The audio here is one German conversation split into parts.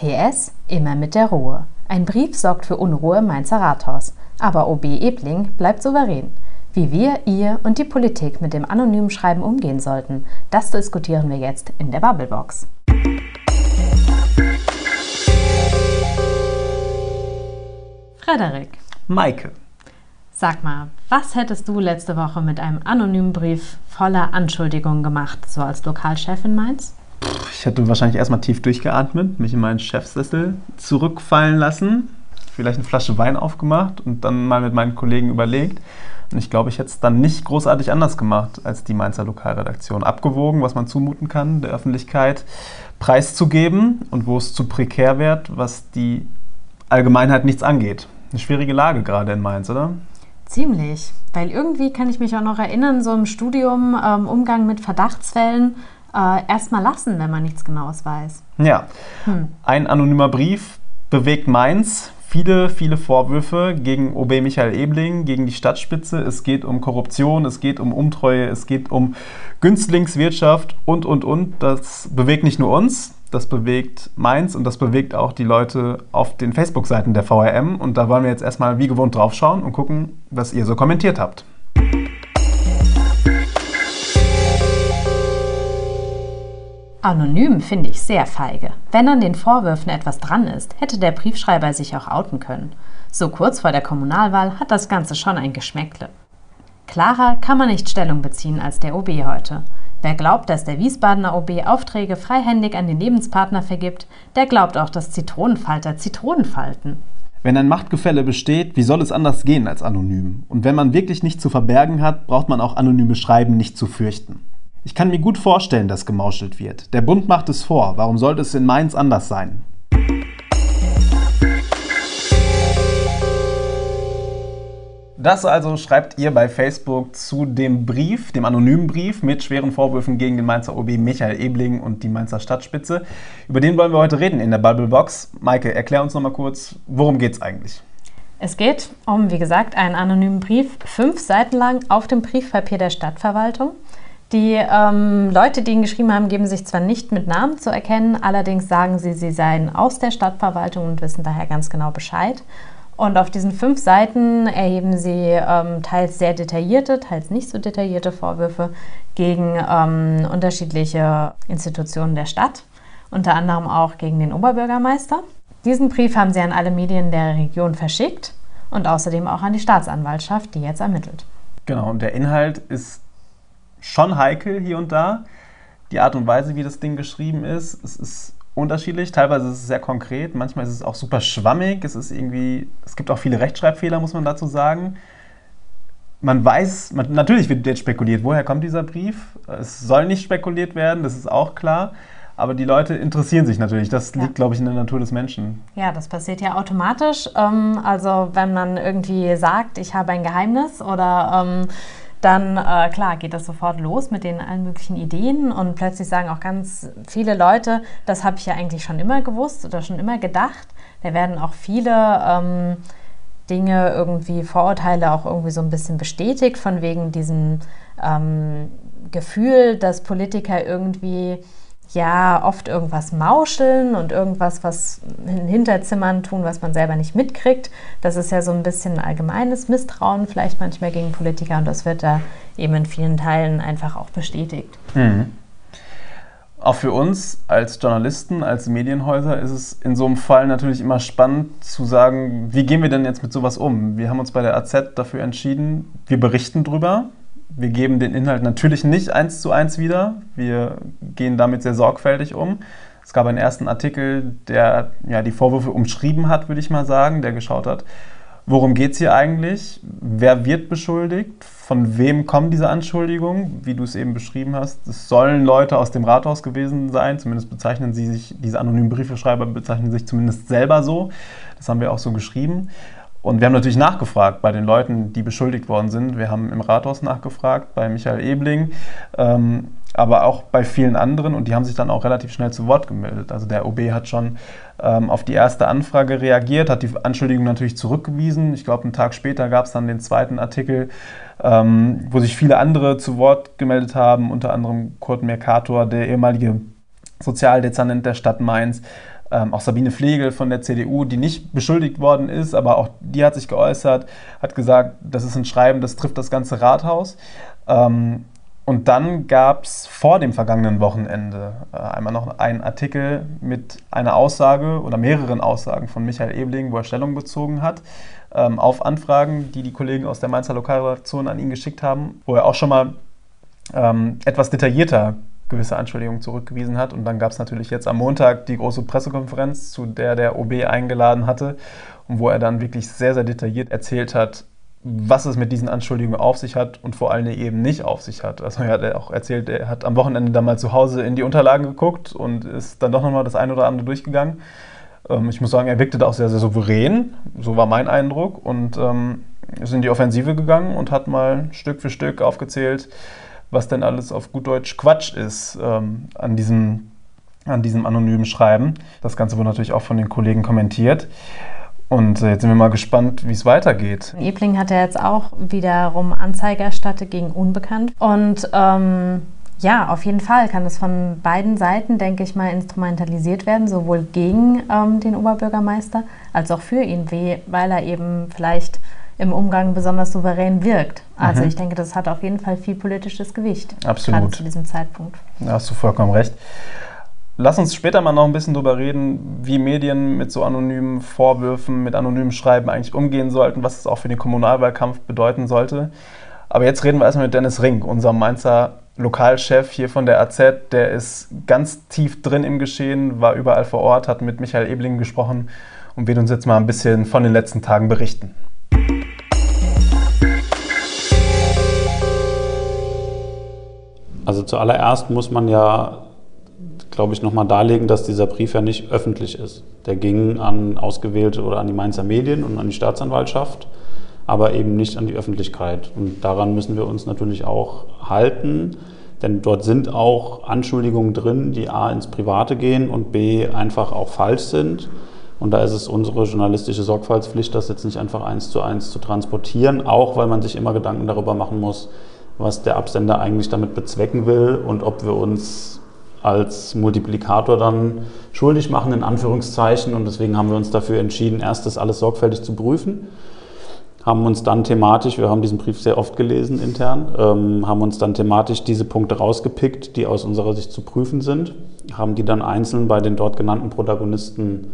PS, immer mit der Ruhe. Ein Brief sorgt für Unruhe im Mainzer Rathaus. Aber OB Ebling bleibt souverän. Wie wir, ihr und die Politik mit dem anonymen Schreiben umgehen sollten, das diskutieren wir jetzt in der Bubblebox. Frederik. Maike. Sag mal, was hättest du letzte Woche mit einem anonymen Brief voller Anschuldigungen gemacht, so als Lokalchef in Mainz? Ich hätte wahrscheinlich erstmal tief durchgeatmet, mich in meinen Chefsessel zurückfallen lassen, vielleicht eine Flasche Wein aufgemacht und dann mal mit meinen Kollegen überlegt. Und ich glaube, ich hätte es dann nicht großartig anders gemacht als die Mainzer Lokalredaktion. Abgewogen, was man zumuten kann, der Öffentlichkeit preiszugeben und wo es zu prekär wird, was die Allgemeinheit nichts angeht. Eine schwierige Lage gerade in Mainz, oder? Ziemlich, weil irgendwie kann ich mich auch noch erinnern, so im Studium, ähm, Umgang mit Verdachtsfällen, äh, erstmal lassen, wenn man nichts Genaues weiß. Ja, hm. ein anonymer Brief bewegt Mainz. Viele, viele Vorwürfe gegen OB Michael Ebling, gegen die Stadtspitze. Es geht um Korruption, es geht um Untreue, es geht um Günstlingswirtschaft und, und, und. Das bewegt nicht nur uns, das bewegt Mainz und das bewegt auch die Leute auf den Facebook-Seiten der VRM. Und da wollen wir jetzt erstmal wie gewohnt draufschauen und gucken, was ihr so kommentiert habt. Anonym finde ich sehr feige. Wenn an den Vorwürfen etwas dran ist, hätte der Briefschreiber sich auch outen können. So kurz vor der Kommunalwahl hat das Ganze schon ein Geschmäckle. Klarer kann man nicht Stellung beziehen als der OB heute. Wer glaubt, dass der Wiesbadener OB Aufträge freihändig an den Lebenspartner vergibt, der glaubt auch, dass Zitronenfalter Zitronen falten. Wenn ein Machtgefälle besteht, wie soll es anders gehen als anonym? Und wenn man wirklich nichts zu verbergen hat, braucht man auch anonyme Schreiben nicht zu fürchten. Ich kann mir gut vorstellen, dass gemauschelt wird. Der Bund macht es vor. Warum sollte es in Mainz anders sein? Das also schreibt ihr bei Facebook zu dem Brief, dem anonymen Brief mit schweren Vorwürfen gegen den Mainzer OB Michael Ebling und die Mainzer Stadtspitze. Über den wollen wir heute reden in der Bubblebox. Maike, erklär uns nochmal kurz, worum geht es eigentlich? Es geht um, wie gesagt, einen anonymen Brief, fünf Seiten lang auf dem Briefpapier der Stadtverwaltung. Die ähm, Leute, die ihn geschrieben haben, geben sich zwar nicht mit Namen zu erkennen, allerdings sagen sie, sie seien aus der Stadtverwaltung und wissen daher ganz genau Bescheid. Und auf diesen fünf Seiten erheben sie ähm, teils sehr detaillierte, teils nicht so detaillierte Vorwürfe gegen ähm, unterschiedliche Institutionen der Stadt, unter anderem auch gegen den Oberbürgermeister. Diesen Brief haben sie an alle Medien der Region verschickt und außerdem auch an die Staatsanwaltschaft, die jetzt ermittelt. Genau, und der Inhalt ist schon heikel hier und da. Die Art und Weise, wie das Ding geschrieben ist, es ist unterschiedlich. Teilweise ist es sehr konkret, manchmal ist es auch super schwammig. Es ist irgendwie, es gibt auch viele Rechtschreibfehler, muss man dazu sagen. Man weiß, man, natürlich wird jetzt spekuliert, woher kommt dieser Brief. Es soll nicht spekuliert werden, das ist auch klar. Aber die Leute interessieren sich natürlich. Das liegt, glaube ich, in der Natur des Menschen. Ja, das passiert ja automatisch. Ähm, also wenn man irgendwie sagt, ich habe ein Geheimnis oder ähm, dann äh, klar geht das sofort los mit den allen möglichen Ideen und plötzlich sagen auch ganz viele Leute, das habe ich ja eigentlich schon immer gewusst oder schon immer gedacht. Da werden auch viele ähm, Dinge irgendwie, Vorurteile auch irgendwie so ein bisschen bestätigt von wegen diesem ähm, Gefühl, dass Politiker irgendwie ja oft irgendwas mauscheln und irgendwas, was in Hinterzimmern tun, was man selber nicht mitkriegt. Das ist ja so ein bisschen ein allgemeines Misstrauen vielleicht manchmal gegen Politiker und das wird da eben in vielen Teilen einfach auch bestätigt. Mhm. Auch für uns als Journalisten, als Medienhäuser ist es in so einem Fall natürlich immer spannend zu sagen, wie gehen wir denn jetzt mit sowas um? Wir haben uns bei der AZ dafür entschieden, wir berichten drüber, wir geben den Inhalt natürlich nicht eins zu eins wieder. Wir gehen damit sehr sorgfältig um. Es gab einen ersten Artikel, der ja, die Vorwürfe umschrieben hat, würde ich mal sagen, der geschaut hat, worum geht es hier eigentlich? Wer wird beschuldigt? Von wem kommen diese Anschuldigungen? Wie du es eben beschrieben hast, es sollen Leute aus dem Rathaus gewesen sein. Zumindest bezeichnen sie sich, diese anonymen Briefeschreiber bezeichnen sich zumindest selber so. Das haben wir auch so geschrieben. Und wir haben natürlich nachgefragt bei den Leuten, die beschuldigt worden sind. Wir haben im Rathaus nachgefragt, bei Michael Ebling, ähm, aber auch bei vielen anderen und die haben sich dann auch relativ schnell zu Wort gemeldet. Also der OB hat schon ähm, auf die erste Anfrage reagiert, hat die Anschuldigung natürlich zurückgewiesen. Ich glaube, einen Tag später gab es dann den zweiten Artikel, ähm, wo sich viele andere zu Wort gemeldet haben, unter anderem Kurt Mercator, der ehemalige Sozialdezernent der Stadt Mainz Ähm, auch Sabine Flegel von der CDU, die nicht beschuldigt worden ist, aber auch die hat sich geäußert, hat gesagt, das ist ein Schreiben, das trifft das ganze Rathaus. Ähm, und dann gab es vor dem vergangenen Wochenende äh, einmal noch einen Artikel mit einer Aussage oder mehreren Aussagen von Michael Ebling, wo er Stellung bezogen hat ähm, auf Anfragen, die die Kollegen aus der Mainzer Lokalredaktion an ihn geschickt haben, wo er auch schon mal ähm, etwas detaillierter gewisse Anschuldigungen zurückgewiesen hat. Und dann gab es natürlich jetzt am Montag die große Pressekonferenz, zu der der OB eingeladen hatte und wo er dann wirklich sehr, sehr detailliert erzählt hat, was es mit diesen Anschuldigungen auf sich hat und vor allem eben nicht auf sich hat. Also er hat auch erzählt, er hat am Wochenende dann mal zu Hause in die Unterlagen geguckt und ist dann doch nochmal das eine oder andere durchgegangen. Ähm, ich muss sagen, er wirkte da auch sehr, sehr souverän, so war mein Eindruck und ähm, ist in die Offensive gegangen und hat mal Stück für Stück aufgezählt, was denn alles auf gut Deutsch Quatsch ist ähm, an, diesem, an diesem anonymen Schreiben. Das Ganze wurde natürlich auch von den Kollegen kommentiert. Und äh, jetzt sind wir mal gespannt, wie es weitergeht. Ebling hat ja jetzt auch wiederum Anzeige erstattet gegen Unbekannt. Und ähm, ja, auf jeden Fall kann es von beiden Seiten, denke ich mal, instrumentalisiert werden, sowohl gegen ähm, den Oberbürgermeister als auch für ihn, weil er eben vielleicht im Umgang besonders souverän wirkt. Also mhm. ich denke, das hat auf jeden Fall viel politisches Gewicht. Absolut. Gerade zu diesem Zeitpunkt. Da hast du vollkommen recht. Lass uns später mal noch ein bisschen darüber reden, wie Medien mit so anonymen Vorwürfen, mit anonymen Schreiben eigentlich umgehen sollten, was es auch für den Kommunalwahlkampf bedeuten sollte. Aber jetzt reden wir erstmal mit Dennis Rink, unserem Mainzer Lokalchef hier von der AZ. Der ist ganz tief drin im Geschehen, war überall vor Ort, hat mit Michael Ebling gesprochen und wird uns jetzt mal ein bisschen von den letzten Tagen berichten. Also zuallererst muss man ja glaube ich, nochmal darlegen, dass dieser Brief ja nicht öffentlich ist. Der ging an ausgewählte oder an die Mainzer Medien und an die Staatsanwaltschaft, aber eben nicht an die Öffentlichkeit. Und daran müssen wir uns natürlich auch halten, denn dort sind auch Anschuldigungen drin, die a ins Private gehen und b einfach auch falsch sind. Und da ist es unsere journalistische Sorgfaltspflicht, das jetzt nicht einfach eins zu eins zu transportieren, auch weil man sich immer Gedanken darüber machen muss, was der Absender eigentlich damit bezwecken will und ob wir uns als Multiplikator dann schuldig machen, in Anführungszeichen. Und deswegen haben wir uns dafür entschieden, erst das alles sorgfältig zu prüfen. Haben uns dann thematisch, wir haben diesen Brief sehr oft gelesen intern, ähm, haben uns dann thematisch diese Punkte rausgepickt, die aus unserer Sicht zu prüfen sind, haben die dann einzeln bei den dort genannten Protagonisten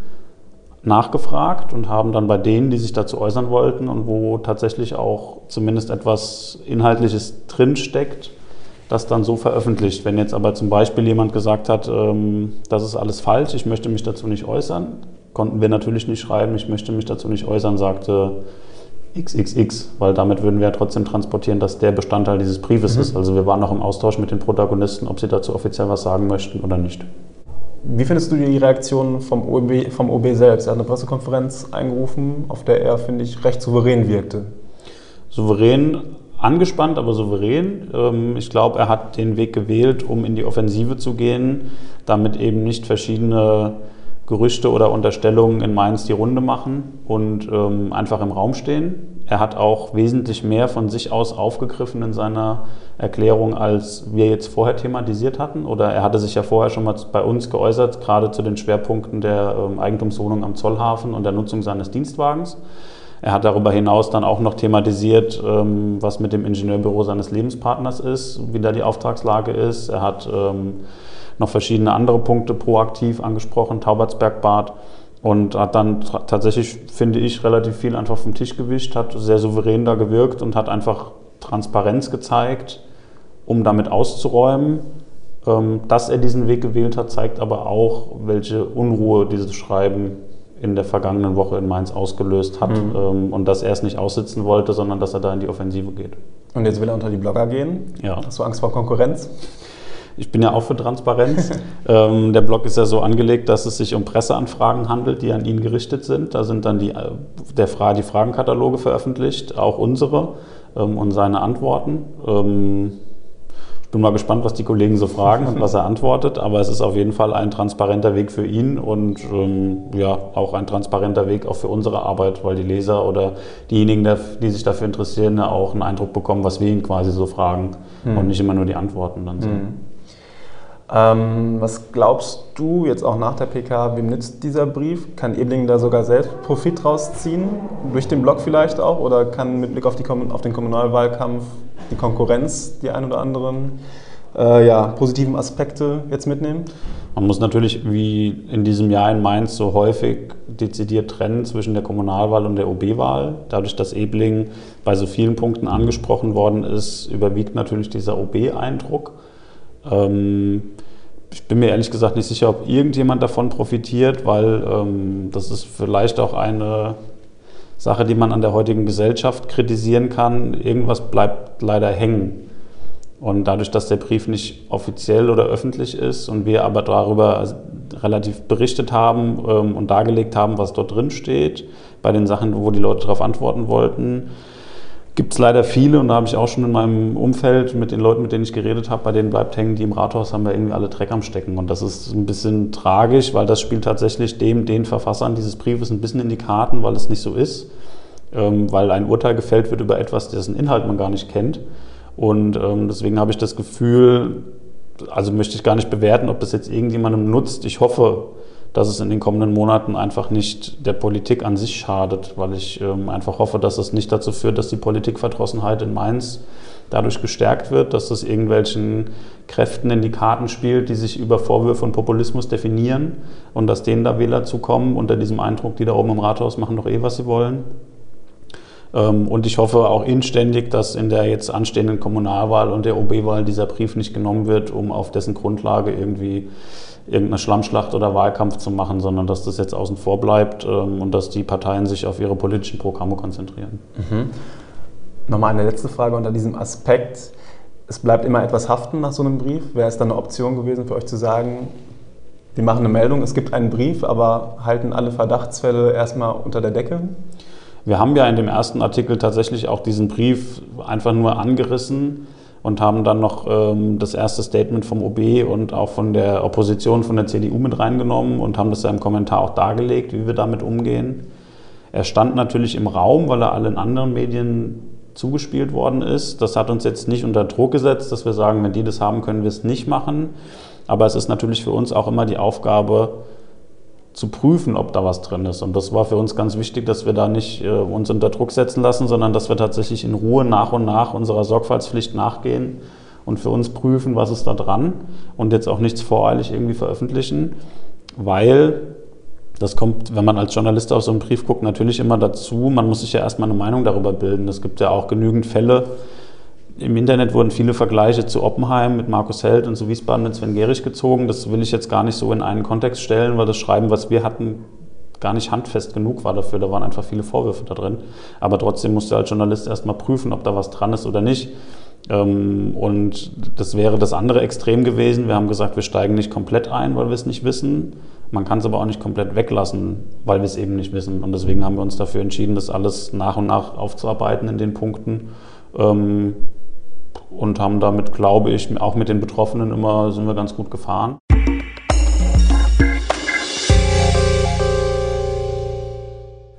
nachgefragt und haben dann bei denen, die sich dazu äußern wollten und wo tatsächlich auch zumindest etwas Inhaltliches drinsteckt, das dann so veröffentlicht. Wenn jetzt aber zum Beispiel jemand gesagt hat, ähm, das ist alles falsch, ich möchte mich dazu nicht äußern, konnten wir natürlich nicht schreiben, ich möchte mich dazu nicht äußern, sagte XXX, weil damit würden wir ja trotzdem transportieren, dass der Bestandteil dieses Briefes mhm. ist. Also wir waren noch im Austausch mit den Protagonisten, ob sie dazu offiziell was sagen möchten oder nicht. Wie findest du die Reaktion vom OB, vom OB selbst? Er hat eine Pressekonferenz eingerufen, auf der er, finde ich, recht souverän wirkte. Souverän angespannt, aber souverän. Ähm, ich glaube, er hat den Weg gewählt, um in die Offensive zu gehen, damit eben nicht verschiedene Gerüchte oder Unterstellungen in Mainz die Runde machen und ähm, einfach im Raum stehen. Er hat auch wesentlich mehr von sich aus aufgegriffen in seiner Erklärung, als wir jetzt vorher thematisiert hatten. Oder er hatte sich ja vorher schon mal bei uns geäußert, gerade zu den Schwerpunkten der ähm, Eigentumswohnung am Zollhafen und der Nutzung seines Dienstwagens. Er hat darüber hinaus dann auch noch thematisiert, ähm, was mit dem Ingenieurbüro seines Lebenspartners ist, wie da die Auftragslage ist. Er hat ähm, noch verschiedene andere Punkte proaktiv angesprochen, Taubertsbergbad und hat dann tatsächlich, finde ich, relativ viel einfach vom Tisch gewischt, hat sehr souverän da gewirkt und hat einfach Transparenz gezeigt, um damit auszuräumen. Ähm, dass er diesen Weg gewählt hat, zeigt aber auch, welche Unruhe dieses Schreiben in der vergangenen Woche in Mainz ausgelöst hat mhm. ähm, und dass er es nicht aussitzen wollte, sondern dass er da in die Offensive geht. Und jetzt will er unter die Blogger gehen? Ja. Hast du Angst vor Konkurrenz? Ich bin ja auch für Transparenz. ähm, der Blog ist ja so angelegt, dass es sich um Presseanfragen handelt, die an ihn gerichtet sind. Da sind dann die, äh, der Fra die Fragenkataloge veröffentlicht, auch unsere ähm, und seine Antworten. Ähm, ich bin mal gespannt, was die Kollegen so fragen und was er antwortet, aber es ist auf jeden Fall ein transparenter Weg für ihn und ähm, ja, auch ein transparenter Weg auch für unsere Arbeit, weil die Leser oder diejenigen, die sich dafür interessieren, ja auch einen Eindruck bekommen, was wir ihn quasi so fragen hm. und nicht immer nur die Antworten dann sehen. Hm. Ähm, was glaubst du jetzt auch nach der PK, wem nützt dieser Brief? Kann Ebling da sogar selbst Profit rausziehen? Durch den Blog vielleicht auch? Oder kann mit Blick auf, die, auf den Kommunalwahlkampf die Konkurrenz die ein oder anderen äh, ja, positiven Aspekte jetzt mitnehmen? Man muss natürlich wie in diesem Jahr in Mainz so häufig dezidiert trennen zwischen der Kommunalwahl und der OB-Wahl. Dadurch, dass Ebling bei so vielen Punkten angesprochen worden ist, überwiegt natürlich dieser OB-Eindruck. Ähm, ich bin mir ehrlich gesagt nicht sicher, ob irgendjemand davon profitiert, weil ähm, das ist vielleicht auch eine Sache, die man an der heutigen Gesellschaft kritisieren kann. Irgendwas bleibt leider hängen. Und dadurch, dass der Brief nicht offiziell oder öffentlich ist und wir aber darüber relativ berichtet haben ähm, und dargelegt haben, was dort drin steht, bei den Sachen, wo die Leute darauf antworten wollten, gibt es leider viele und da habe ich auch schon in meinem Umfeld mit den Leuten, mit denen ich geredet habe, bei denen bleibt hängen, die im Rathaus haben wir irgendwie alle Dreck am Stecken. Und das ist ein bisschen tragisch, weil das spielt tatsächlich dem, den Verfassern dieses Briefes ein bisschen in die Karten, weil es nicht so ist. Ähm, weil ein Urteil gefällt wird über etwas, dessen Inhalt man gar nicht kennt. Und ähm, deswegen habe ich das Gefühl, also möchte ich gar nicht bewerten, ob das jetzt irgendjemandem nutzt. Ich hoffe, dass es in den kommenden Monaten einfach nicht der Politik an sich schadet, weil ich ähm, einfach hoffe, dass es nicht dazu führt, dass die Politikverdrossenheit in Mainz dadurch gestärkt wird, dass es irgendwelchen Kräften in die Karten spielt, die sich über Vorwürfe und Populismus definieren und dass denen da Wähler zukommen unter diesem Eindruck, die da oben im Rathaus machen doch eh, was sie wollen. Ähm, und ich hoffe auch inständig, dass in der jetzt anstehenden Kommunalwahl und der OB-Wahl dieser Brief nicht genommen wird, um auf dessen Grundlage irgendwie irgendeine Schlammschlacht oder Wahlkampf zu machen, sondern dass das jetzt außen vor bleibt ähm, und dass die Parteien sich auf ihre politischen Programme konzentrieren. Mhm. Nochmal eine letzte Frage unter diesem Aspekt. Es bleibt immer etwas haften nach so einem Brief. Wäre es dann eine Option gewesen für euch zu sagen, wir machen eine Meldung, es gibt einen Brief, aber halten alle Verdachtsfälle erstmal unter der Decke? Wir haben ja in dem ersten Artikel tatsächlich auch diesen Brief einfach nur angerissen und haben dann noch ähm, das erste Statement vom OB und auch von der Opposition, von der CDU mit reingenommen und haben das ja im Kommentar auch dargelegt, wie wir damit umgehen. Er stand natürlich im Raum, weil er allen anderen Medien zugespielt worden ist. Das hat uns jetzt nicht unter Druck gesetzt, dass wir sagen, wenn die das haben, können wir es nicht machen. Aber es ist natürlich für uns auch immer die Aufgabe, zu prüfen, ob da was drin ist. Und das war für uns ganz wichtig, dass wir da nicht äh, uns unter Druck setzen lassen, sondern dass wir tatsächlich in Ruhe nach und nach unserer Sorgfaltspflicht nachgehen und für uns prüfen, was ist da dran und jetzt auch nichts voreilig irgendwie veröffentlichen, weil das kommt, wenn man als Journalist auf so einen Brief guckt, natürlich immer dazu, man muss sich ja erstmal eine Meinung darüber bilden. Es gibt ja auch genügend Fälle, im Internet wurden viele Vergleiche zu Oppenheim mit Markus Held und zu Wiesbaden mit Sven Gehrig gezogen. Das will ich jetzt gar nicht so in einen Kontext stellen, weil das Schreiben, was wir hatten, gar nicht handfest genug war dafür. Da waren einfach viele Vorwürfe da drin. Aber trotzdem musst du als Journalist erstmal prüfen, ob da was dran ist oder nicht. Ähm, und das wäre das andere Extrem gewesen. Wir haben gesagt, wir steigen nicht komplett ein, weil wir es nicht wissen. Man kann es aber auch nicht komplett weglassen, weil wir es eben nicht wissen. Und deswegen haben wir uns dafür entschieden, das alles nach und nach aufzuarbeiten in den Punkten ähm, und haben damit, glaube ich, auch mit den Betroffenen immer sind wir ganz gut gefahren.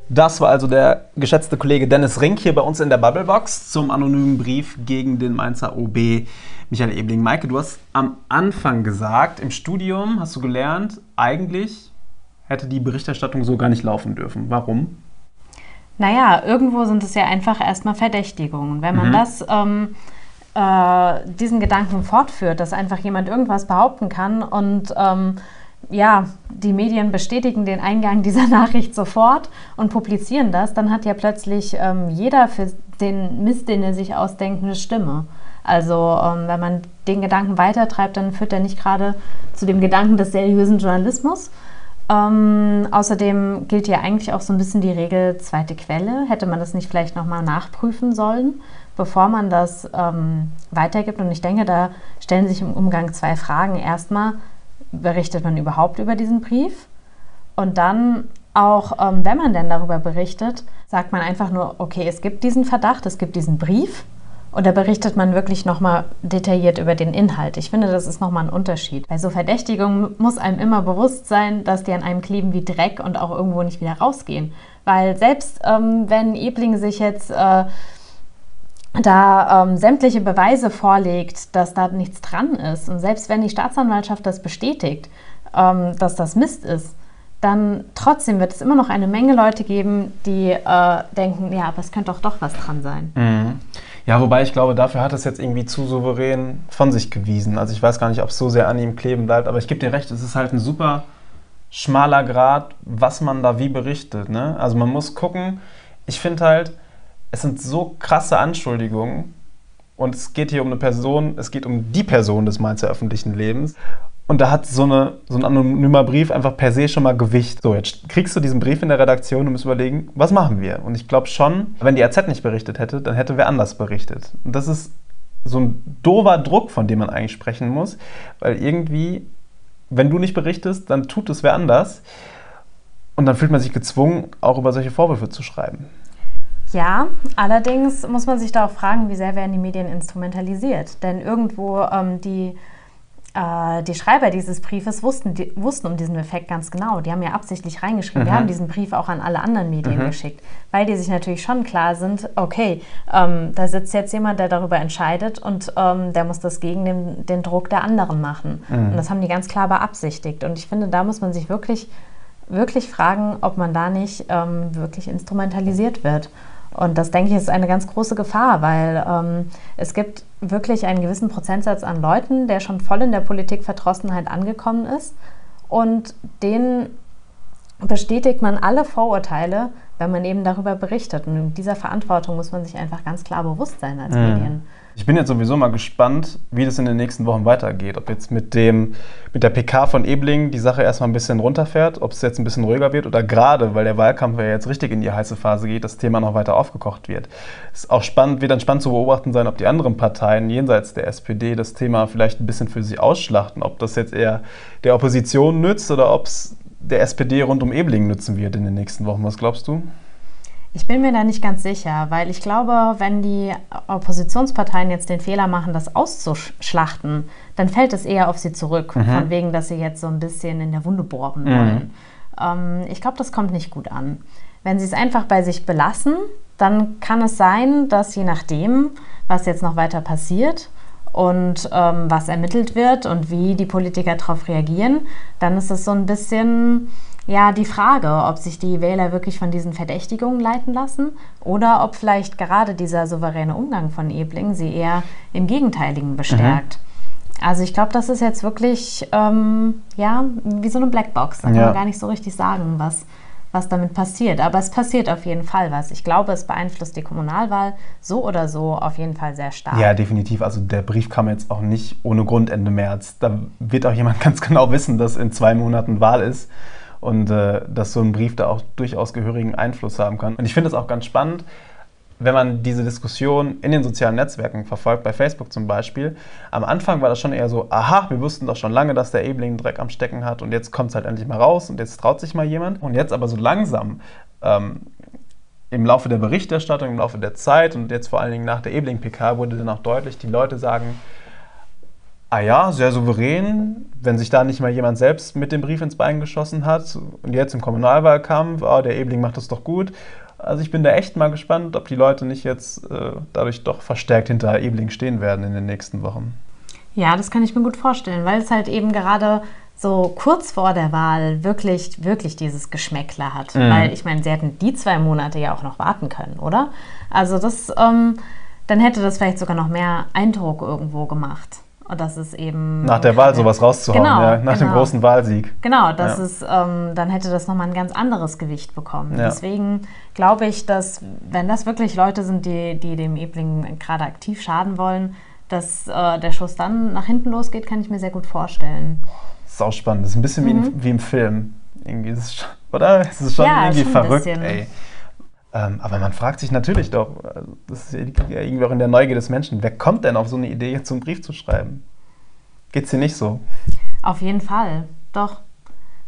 Das war also der geschätzte Kollege Dennis Rink hier bei uns in der Bubblebox zum anonymen Brief gegen den Mainzer OB Michael Ebling. Maike, du hast am Anfang gesagt, im Studium hast du gelernt, eigentlich hätte die Berichterstattung so gar nicht laufen dürfen. Warum? Naja, irgendwo sind es ja einfach erstmal Verdächtigungen. Wenn man mhm. das ähm, äh, diesen Gedanken fortführt, dass einfach jemand irgendwas behaupten kann und ähm, ja, die Medien bestätigen den Eingang dieser Nachricht sofort und publizieren das, dann hat ja plötzlich ähm, jeder für den Mist, den er sich ausdenkt, eine Stimme. Also ähm, wenn man den Gedanken weitertreibt, dann führt er nicht gerade zu dem Gedanken des seriösen Journalismus. Ähm, außerdem gilt ja eigentlich auch so ein bisschen die Regel zweite Quelle. Hätte man das nicht vielleicht nochmal nachprüfen sollen? Bevor man das ähm, weitergibt. Und ich denke, da stellen sich im Umgang zwei Fragen. Erstmal, berichtet man überhaupt über diesen Brief? Und dann auch, ähm, wenn man denn darüber berichtet, sagt man einfach nur, okay, es gibt diesen Verdacht, es gibt diesen Brief. Da berichtet man wirklich nochmal detailliert über den Inhalt. Ich finde, das ist nochmal ein Unterschied. Bei so Verdächtigungen muss einem immer bewusst sein, dass die an einem kleben wie Dreck und auch irgendwo nicht wieder rausgehen. Weil selbst ähm, wenn Ebling sich jetzt äh, da ähm, sämtliche Beweise vorlegt, dass da nichts dran ist. Und selbst wenn die Staatsanwaltschaft das bestätigt, ähm, dass das Mist ist, dann trotzdem wird es immer noch eine Menge Leute geben, die äh, denken, ja, aber es könnte doch doch was dran sein. Mhm. Ja, wobei ich glaube, dafür hat es jetzt irgendwie zu souverän von sich gewiesen. Also ich weiß gar nicht, ob es so sehr an ihm kleben bleibt, aber ich gebe dir recht, es ist halt ein super schmaler Grad, was man da wie berichtet. Ne? Also man muss gucken, ich finde halt, es sind so krasse Anschuldigungen und es geht hier um eine Person, es geht um die Person des Mainzer öffentlichen Lebens. Und da hat so, eine, so ein anonymer Brief einfach per se schon mal Gewicht. So, jetzt kriegst du diesen Brief in der Redaktion und musst überlegen, was machen wir? Und ich glaube schon, wenn die AZ nicht berichtet hätte, dann hätte wer anders berichtet. Und das ist so ein dover Druck, von dem man eigentlich sprechen muss, weil irgendwie, wenn du nicht berichtest, dann tut es wer anders. Und dann fühlt man sich gezwungen, auch über solche Vorwürfe zu schreiben. Ja, allerdings muss man sich da auch fragen, wie sehr werden die Medien instrumentalisiert. Denn irgendwo ähm, die äh, die Schreiber dieses Briefes wussten, die, wussten um diesen Effekt ganz genau. Die haben ja absichtlich reingeschrieben. Mhm. Wir haben diesen Brief auch an alle anderen Medien mhm. geschickt, weil die sich natürlich schon klar sind, okay, ähm, da sitzt jetzt jemand, der darüber entscheidet und ähm, der muss das gegen den, den Druck der anderen machen. Mhm. Und das haben die ganz klar beabsichtigt. Und ich finde, da muss man sich wirklich, wirklich fragen, ob man da nicht ähm, wirklich instrumentalisiert wird. Und das, denke ich, ist eine ganz große Gefahr, weil ähm, es gibt wirklich einen gewissen Prozentsatz an Leuten, der schon voll in der Politikverdrossenheit angekommen ist. Und den bestätigt man alle Vorurteile, wenn man eben darüber berichtet. Und dieser Verantwortung muss man sich einfach ganz klar bewusst sein als mhm. Medien. Ich bin jetzt sowieso mal gespannt, wie das in den nächsten Wochen weitergeht. Ob jetzt mit, dem, mit der PK von Ebling die Sache erstmal ein bisschen runterfährt, ob es jetzt ein bisschen ruhiger wird oder gerade, weil der Wahlkampf ja jetzt richtig in die heiße Phase geht, das Thema noch weiter aufgekocht wird. Es ist auch spannend, wird dann spannend zu beobachten sein, ob die anderen Parteien jenseits der SPD das Thema vielleicht ein bisschen für sich ausschlachten. Ob das jetzt eher der Opposition nützt oder ob es der SPD rund um Ebling nützen wird in den nächsten Wochen. Was glaubst du? Ich bin mir da nicht ganz sicher, weil ich glaube, wenn die Oppositionsparteien jetzt den Fehler machen, das auszuschlachten, dann fällt es eher auf sie zurück, mhm. von wegen, dass sie jetzt so ein bisschen in der Wunde bohren mhm. wollen. Ähm, ich glaube, das kommt nicht gut an. Wenn sie es einfach bei sich belassen, dann kann es sein, dass je nachdem, was jetzt noch weiter passiert und ähm, was ermittelt wird und wie die Politiker darauf reagieren, dann ist es so ein bisschen ja die Frage, ob sich die Wähler wirklich von diesen Verdächtigungen leiten lassen oder ob vielleicht gerade dieser souveräne Umgang von Ebling sie eher im Gegenteiligen bestärkt. Mhm. Also ich glaube, das ist jetzt wirklich ähm, ja wie so eine Blackbox. Da kann ja. man gar nicht so richtig sagen, was, was damit passiert. Aber es passiert auf jeden Fall was. Ich glaube, es beeinflusst die Kommunalwahl so oder so auf jeden Fall sehr stark. Ja, definitiv. Also der Brief kam jetzt auch nicht ohne Grund Ende März. Da wird auch jemand ganz genau wissen, dass in zwei Monaten Wahl ist und äh, dass so ein Brief da auch durchaus gehörigen Einfluss haben kann. Und ich finde es auch ganz spannend, wenn man diese Diskussion in den sozialen Netzwerken verfolgt, bei Facebook zum Beispiel. Am Anfang war das schon eher so, aha, wir wussten doch schon lange, dass der Ebling Dreck am Stecken hat und jetzt kommt es halt endlich mal raus und jetzt traut sich mal jemand. Und jetzt aber so langsam ähm, im Laufe der Berichterstattung, im Laufe der Zeit und jetzt vor allen Dingen nach der Ebling-PK wurde dann auch deutlich, die Leute sagen, Ah ja, sehr souverän. Wenn sich da nicht mal jemand selbst mit dem Brief ins Bein geschossen hat und jetzt im Kommunalwahlkampf, oh, der Ebling macht das doch gut. Also ich bin da echt mal gespannt, ob die Leute nicht jetzt äh, dadurch doch verstärkt hinter Ebling stehen werden in den nächsten Wochen. Ja, das kann ich mir gut vorstellen, weil es halt eben gerade so kurz vor der Wahl wirklich, wirklich dieses Geschmäckler hat. Mhm. Weil ich meine, sie hätten die zwei Monate ja auch noch warten können, oder? Also das, ähm, dann hätte das vielleicht sogar noch mehr Eindruck irgendwo gemacht. Und das ist eben. Nach der Wahl sowas rauszuhauen, genau, ja, nach genau. dem großen Wahlsieg. Genau, das ja. ist, ähm, dann hätte das nochmal ein ganz anderes Gewicht bekommen. Ja. Deswegen glaube ich, dass, wenn das wirklich Leute sind, die, die dem Ebling gerade aktiv schaden wollen, dass äh, der Schuss dann nach hinten losgeht, kann ich mir sehr gut vorstellen. Sau spannend. Das ist ein bisschen mhm. wie, in, wie, im Film. Irgendwie ist es, oder? Es ist schon irgendwie schon verrückt, ey. Ähm, aber man fragt sich natürlich doch, das ist ja irgendwie auch in der Neugier des Menschen, wer kommt denn auf so eine Idee, jetzt so einen Brief zu schreiben? Geht's dir nicht so? Auf jeden Fall, doch.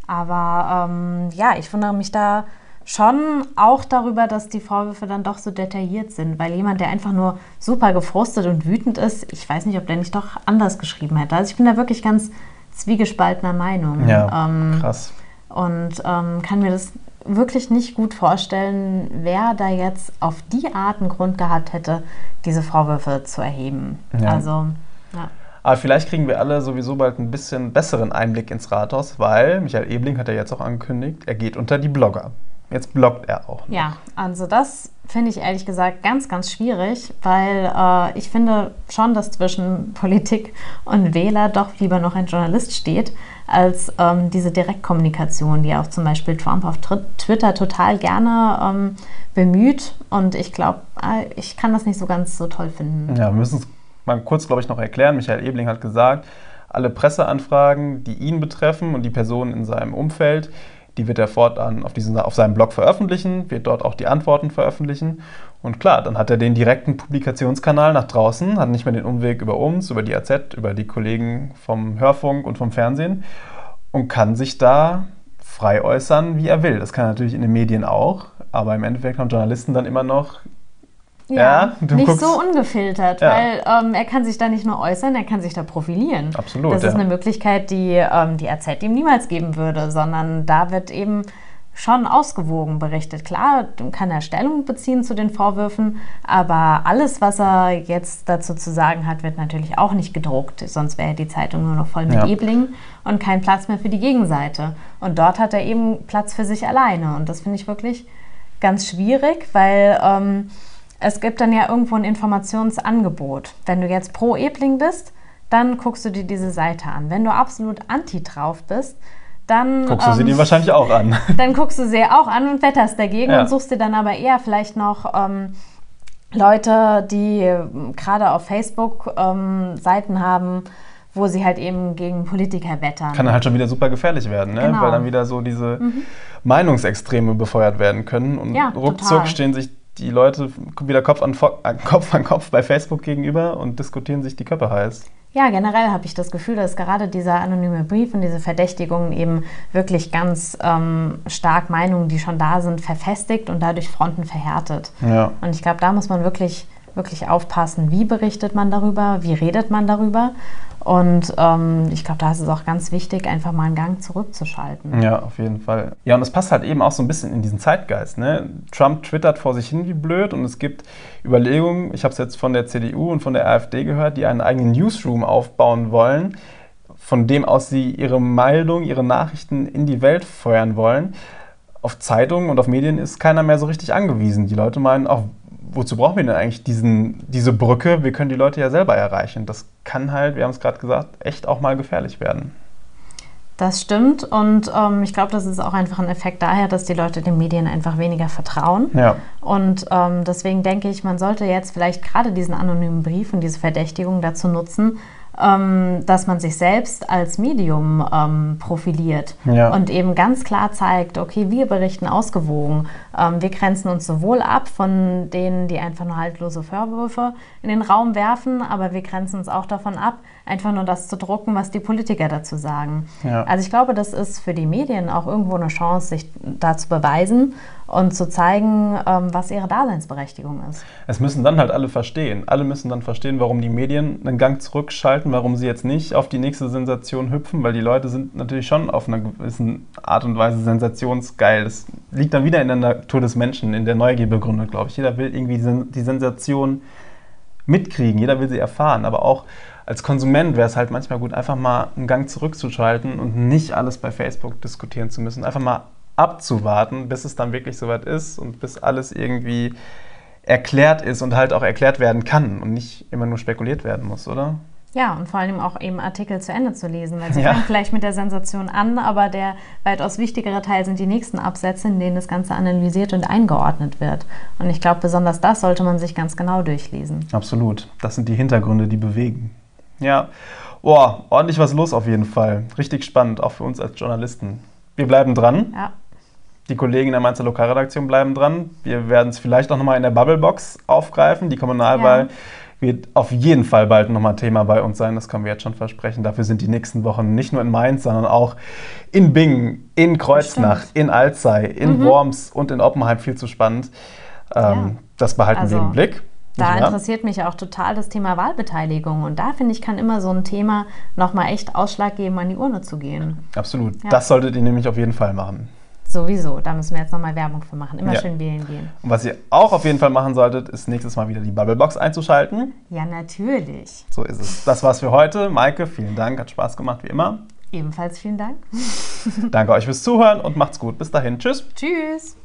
Aber ähm, ja, ich wundere mich da schon auch darüber, dass die Vorwürfe dann doch so detailliert sind, weil jemand, der einfach nur super gefrustet und wütend ist, ich weiß nicht, ob der nicht doch anders geschrieben hätte. Also ich bin da wirklich ganz zwiegespaltener Meinung. Ja, ähm, krass. Und ähm, kann mir das wirklich nicht gut vorstellen, wer da jetzt auf die Art einen Grund gehabt hätte, diese Vorwürfe zu erheben. Ja. Also, ja. Aber vielleicht kriegen wir alle sowieso bald ein bisschen besseren Einblick ins Rathaus, weil Michael Ebling hat ja jetzt auch angekündigt, er geht unter die Blogger. Jetzt bloggt er auch. Ja, also das finde ich ehrlich gesagt ganz, ganz schwierig, weil äh, ich finde schon, dass zwischen Politik und Wähler doch lieber noch ein Journalist steht, als ähm, diese Direktkommunikation, die auch zum Beispiel Trump auf Twitter total gerne ähm, bemüht. Und ich glaube, äh, ich kann das nicht so ganz so toll finden. Ja, wir müssen es mal kurz, glaube ich, noch erklären. Michael Ebling hat gesagt, alle Presseanfragen, die ihn betreffen und die Personen in seinem Umfeld, die wird er fortan auf, diesen, auf seinem Blog veröffentlichen, wird dort auch die Antworten veröffentlichen. Und klar, dann hat er den direkten Publikationskanal nach draußen, hat nicht mehr den Umweg über uns, über die AZ, über die Kollegen vom Hörfunk und vom Fernsehen und kann sich da frei äußern, wie er will. Das kann er natürlich in den Medien auch, aber im Endeffekt haben Journalisten dann immer noch ja, ja nicht so ungefiltert, ja. weil ähm, er kann sich da nicht nur äußern, er kann sich da profilieren. Absolut. Das ist eine Möglichkeit, die ähm, die AZ ihm niemals geben würde, sondern da wird eben schon ausgewogen berichtet. Klar, kann er Stellung beziehen zu den Vorwürfen, aber alles, was er jetzt dazu zu sagen hat, wird natürlich auch nicht gedruckt. Sonst wäre die Zeitung nur noch voll mit ja. Eblingen und kein Platz mehr für die Gegenseite. Und dort hat er eben Platz für sich alleine. Und das finde ich wirklich ganz schwierig, weil ähm, es gibt dann ja irgendwo ein Informationsangebot. Wenn du jetzt pro Ebling bist, dann guckst du dir diese Seite an. Wenn du absolut anti drauf bist, dann. Guckst du sie dir ähm, wahrscheinlich auch an. Dann guckst du sie auch an und wetterst dagegen ja. und suchst dir dann aber eher vielleicht noch. Ähm, Leute, die ähm, gerade auf Facebook ähm, Seiten haben, wo sie halt eben gegen Politiker wettern. Kann halt schon wieder super gefährlich werden, ne? Genau. weil dann wieder so diese mhm. Meinungsextreme befeuert werden können und ja, ruckzuck total. stehen sich die Leute wieder Kopf an, äh, Kopf an Kopf bei Facebook gegenüber und diskutieren sich die Köpfe heiß. Ja, generell habe ich das Gefühl, dass gerade dieser anonyme Brief und diese Verdächtigungen eben wirklich ganz ähm, stark Meinungen, die schon da sind, verfestigt und dadurch Fronten verhärtet. Ja. Und ich glaube, da muss man wirklich, wirklich aufpassen, wie berichtet man darüber, wie redet man darüber und ähm, ich glaube, da ist es auch ganz wichtig, einfach mal einen Gang zurückzuschalten. Ja, auf jeden Fall. Ja, und es passt halt eben auch so ein bisschen in diesen Zeitgeist. Ne? Trump twittert vor sich hin wie blöd und es gibt Überlegungen, ich habe es jetzt von der CDU und von der AfD gehört, die einen eigenen Newsroom aufbauen wollen, von dem aus sie ihre Meldung, ihre Nachrichten in die Welt feuern wollen. Auf Zeitungen und auf Medien ist keiner mehr so richtig angewiesen. Die Leute meinen, auch wozu brauchen wir denn eigentlich diesen, diese Brücke? Wir können die Leute ja selber erreichen. Das kann halt, wir haben es gerade gesagt, echt auch mal gefährlich werden. Das stimmt und ähm, ich glaube, das ist auch einfach ein Effekt daher, dass die Leute den Medien einfach weniger vertrauen. Ja. Und ähm, deswegen denke ich, man sollte jetzt vielleicht gerade diesen anonymen Brief und diese Verdächtigung dazu nutzen, dass man sich selbst als Medium ähm, profiliert ja. und eben ganz klar zeigt, okay, wir berichten ausgewogen. Ähm, wir grenzen uns sowohl ab von denen, die einfach nur haltlose Vorwürfe in den Raum werfen, aber wir grenzen uns auch davon ab, einfach nur das zu drucken, was die Politiker dazu sagen. Ja. Also ich glaube, das ist für die Medien auch irgendwo eine Chance, sich da zu beweisen und zu zeigen, ähm, was ihre Daseinsberechtigung ist. Es müssen dann halt alle verstehen. Alle müssen dann verstehen, warum die Medien einen Gang zurückschalten, warum sie jetzt nicht auf die nächste Sensation hüpfen, weil die Leute sind natürlich schon auf einer gewissen Art und Weise sensationsgeil. Das liegt dann wieder in der Natur des Menschen, in der Neugier begründet, glaube ich. Jeder will irgendwie die Sensation mitkriegen, jeder will sie erfahren, aber auch als Konsument wäre es halt manchmal gut, einfach mal einen Gang zurückzuschalten und nicht alles bei Facebook diskutieren zu müssen. Einfach mal abzuwarten, bis es dann wirklich soweit ist und bis alles irgendwie erklärt ist und halt auch erklärt werden kann und nicht immer nur spekuliert werden muss, oder? Ja, und vor allem auch eben Artikel zu Ende zu lesen, weil sie ja. fangen vielleicht mit der Sensation an, aber der weitaus wichtigere Teil sind die nächsten Absätze, in denen das Ganze analysiert und eingeordnet wird. Und ich glaube, besonders das sollte man sich ganz genau durchlesen. Absolut. Das sind die Hintergründe, die bewegen. Ja, boah, ordentlich was los auf jeden Fall. Richtig spannend, auch für uns als Journalisten. Wir bleiben dran. Ja. Die Kollegen in der Mainzer Lokalredaktion bleiben dran. Wir werden es vielleicht auch nochmal in der Bubblebox aufgreifen. Die Kommunalwahl ja. wird auf jeden Fall bald nochmal Thema bei uns sein. Das können wir jetzt schon versprechen. Dafür sind die nächsten Wochen nicht nur in Mainz, sondern auch in Bingen, in Kreuznach, in Alzey, in mhm. Worms und in Oppenheim viel zu spannend. Ähm, ja. Das behalten also. wir im Blick. Da interessiert mich auch total das Thema Wahlbeteiligung. Und da finde ich, kann immer so ein Thema nochmal echt Ausschlag geben, an die Urne zu gehen. Absolut. Ja. Das solltet ihr nämlich auf jeden Fall machen. Sowieso, da müssen wir jetzt nochmal Werbung für machen. Immer Ja. schön wählen gehen. Und was ihr auch auf jeden Fall machen solltet, ist nächstes Mal wieder die Bubblebox einzuschalten. Ja, natürlich. So ist es. Das war's für heute. Maike, vielen Dank. Hat Spaß gemacht, wie immer. Ebenfalls vielen Dank. Danke euch fürs Zuhören und macht's gut. Bis dahin. Tschüss. Tschüss.